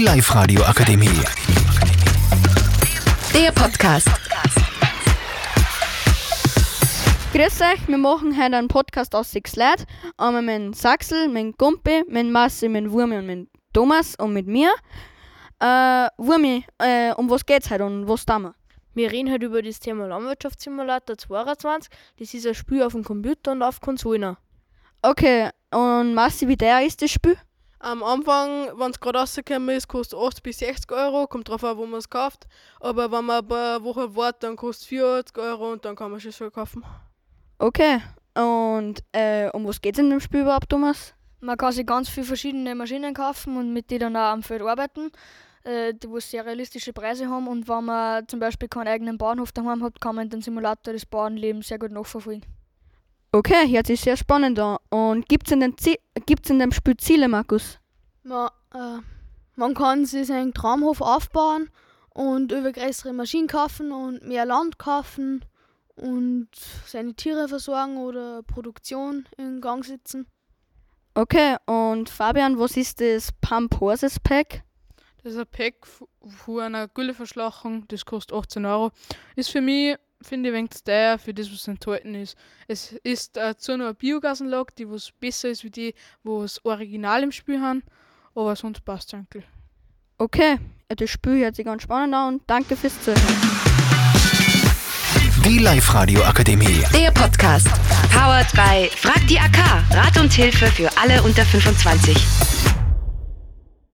Die Live-Radio Akademie. Der Podcast. Grüß euch, wir machen heute einen Podcast aus sechs Leuten. Einmal mit dem Saxel, mit dem Gumpi, mit dem Massi, mit dem Wurmi und mit dem Thomas und mit mir. Äh, Wurmi, äh, um was geht's heute und was tun wir? Wir reden heute über das Thema Landwirtschaftssimulator 22. Das ist ein Spiel auf dem Computer und auf Konsolen. Okay, und Massi, wie teuer ist das Spiel? Am Anfang, wenn es gerade rausgekommen ist, kostet 80 bis 60 Euro, kommt drauf an, wo man es kauft. Aber wenn man ein paar Wochen wartet, dann kostet es 84 Euro und dann kann man es schon kaufen. Okay, und äh, um was geht's in dem Spiel überhaupt, Thomas? Man kann sich ganz viele verschiedene Maschinen kaufen und mit denen dann auch am Feld arbeiten, äh, die wo sehr realistische Preise haben. Und wenn man zum Beispiel keinen eigenen Bauernhof daheim hat, kann man in den Simulator des Bauernlebens sehr gut nachverfolgen. Okay, hört sich sehr spannend an. Und gibt's in, den Zie- gibt's in dem Spiel Ziele, Markus? Man, äh, man kann sich seinen Traumhof aufbauen und über größere Maschinen kaufen und mehr Land kaufen und seine Tiere versorgen oder Produktion in Gang setzen. Okay, und Fabian, was ist das Pump Horses Pack? Das ist ein Pack f- für eine Gülleverschlachung, das kostet 18 Euro. Ist für mich, finde ich, wenig zu teuer für das, was enthalten ist. Es ist dazu noch eine Biogasanlage, die was besser ist wie die, wo es original im Spiel haben. Aber sonst passt es eigentlich. Okay, das Spiel hört sich ganz spannend an und danke fürs Zuhören. Die Live-Radio Akademie. Der Podcast. Powered by Frag die AK. Rat und Hilfe für alle unter 25.